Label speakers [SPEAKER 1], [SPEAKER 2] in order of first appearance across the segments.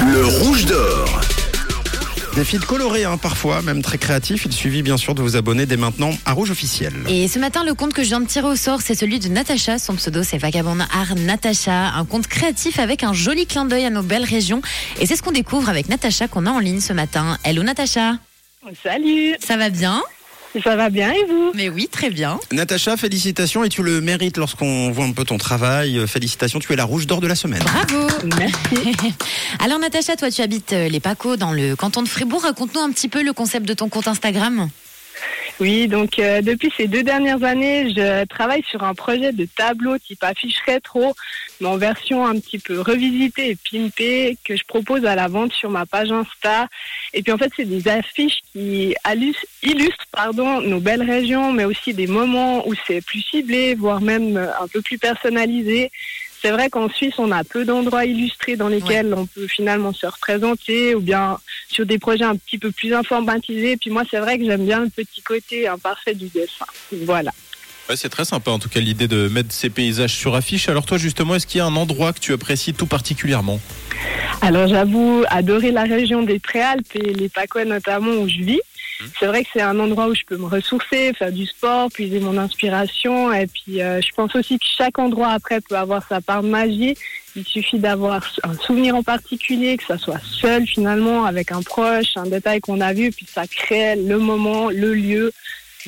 [SPEAKER 1] Le rouge d'or.
[SPEAKER 2] Des feeds colorés, hein, parfois, même très créatifs. Il suffit bien sûr de vous abonner dès maintenant à Rouge Officiel.
[SPEAKER 3] Et ce matin, le compte que je viens de tirer au sort, c'est celui de Natacha. Son pseudo, c'est Vagabond Art Natacha. Un compte créatif avec un joli clin d'œil à nos belles régions. Et c'est ce qu'on découvre avec Natacha qu'on a en ligne ce matin. Hello Natacha.
[SPEAKER 4] Salut,
[SPEAKER 3] Ça va bien?
[SPEAKER 4] Ça va bien et vous
[SPEAKER 3] Mais oui, très bien.
[SPEAKER 2] Natacha, félicitations et tu le mérites lorsqu'on voit un peu ton travail. Euh, Félicitations, tu es la Rouge d'or de la semaine.
[SPEAKER 3] Bravo.
[SPEAKER 4] Merci.
[SPEAKER 3] Alors Natacha, toi tu habites euh, les Pacos dans le canton de Fribourg. Raconte-nous un petit peu le concept de ton compte Instagram.
[SPEAKER 4] Oui, donc euh, depuis ces deux dernières années, je travaille sur un projet de tableau type affiche rétro, mais en version un petit peu revisitée et pimpée, que je propose à la vente sur ma page Insta. Et puis en fait, c'est des affiches qui illustrent pardon, nos belles régions, mais aussi des moments où c'est plus ciblé, voire même euh, un peu plus personnalisé. C'est vrai qu'en Suisse, on a peu d'endroits illustrés dans lesquels on peut finalement se représenter, ou bien sur des projets un petit peu plus informatisés. Puis moi, c'est vrai que j'aime bien le petit côté imparfait du dessin. Voilà.
[SPEAKER 5] Ouais, c'est très sympa en tout cas l'idée de mettre ces paysages sur affiche. Alors toi justement, est-ce qu'il y a un endroit que tu apprécies tout particulièrement?
[SPEAKER 4] Alors j'avoue adorer la région des Préalpes et les Pacois notamment où je vis. C'est vrai que c'est un endroit où je peux me ressourcer, faire du sport, puiser mon inspiration. Et puis euh, je pense aussi que chaque endroit après peut avoir sa part de magie. Il suffit d'avoir un souvenir en particulier, que ça soit seul finalement, avec un proche, un détail qu'on a vu, puis ça crée le moment, le lieu,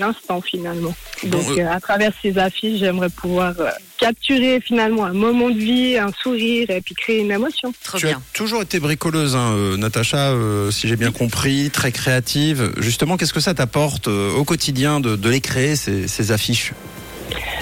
[SPEAKER 4] l'instant finalement. Donc
[SPEAKER 2] Bon, euh,
[SPEAKER 4] euh, à travers ces affiches, j'aimerais pouvoir euh, capturer finalement un moment de vie, un sourire et puis créer une émotion.
[SPEAKER 3] Trop
[SPEAKER 2] tu
[SPEAKER 3] bien.
[SPEAKER 2] as toujours été bricoleuse, hein, euh, Natacha, euh, si j'ai bien compris, très créative. Justement, qu'est-ce que ça t'apporte euh, au quotidien de, de les créer, ces, ces affiches?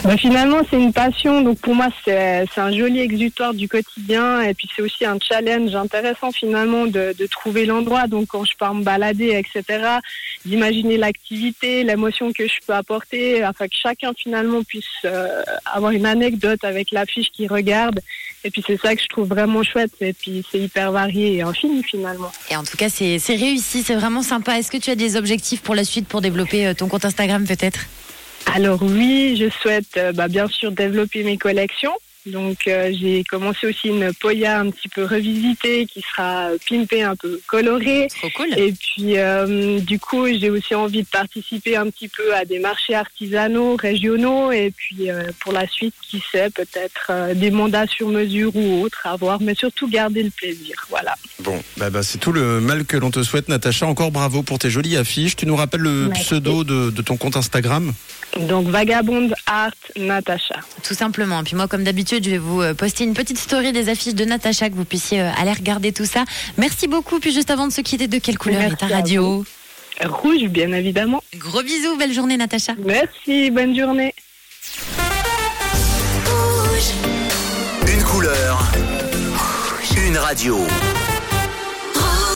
[SPEAKER 4] Bah, finalement, c'est une passion. Donc pour moi, c'est un joli exutoire du quotidien. Et puis c'est aussi un challenge intéressant finalement de, trouver l'endroit. Donc quand je pars me balader, etc., d'imaginer l'activité, l'émotion que je peux apporter, afin que chacun finalement puisse euh, avoir une anecdote avec l'affiche qu'il regarde. Et puis c'est ça que je trouve vraiment chouette. Et puis c'est hyper varié et infini finalement.
[SPEAKER 3] Et en tout cas, c'est c'est réussi, c'est vraiment sympa. Est-ce que tu as des objectifs pour la suite pour développer euh, ton compte Instagram peut-être?
[SPEAKER 4] Alors oui, je souhaite euh, bah, bien sûr développer mes collections. Donc euh, j'ai commencé aussi une poya un petit peu revisitée qui sera pimpée, un peu colorée.
[SPEAKER 3] Trop cool.
[SPEAKER 4] Et puis euh, du coup j'ai aussi envie de participer un petit peu à des marchés artisanaux, régionaux. Et puis euh, pour la suite, qui sait, peut-être euh, des mandats sur mesure ou autres à voir. Mais surtout garder le plaisir. Voilà.
[SPEAKER 2] Bon, bah, bah, c'est tout le mal que l'on te souhaite, Natacha. Encore bravo pour tes jolies affiches. Tu nous rappelles le
[SPEAKER 4] Merci.
[SPEAKER 2] pseudo de, de ton compte Instagram?
[SPEAKER 4] Donc Vagabonde Art Natacha.
[SPEAKER 3] Tout simplement. Et puis moi, comme d'habitude, je vais vous euh, poster une petite story des affiches de Natacha que vous puissiez euh, aller regarder tout ça. Merci beaucoup. Puis juste avant de se quitter, de quelle couleur
[SPEAKER 4] Merci
[SPEAKER 3] est ta radio
[SPEAKER 4] Rouge, bien évidemment.
[SPEAKER 3] Gros bisous, belle journée Natacha.
[SPEAKER 4] Merci, bonne journée.
[SPEAKER 1] Une couleur. Une radio.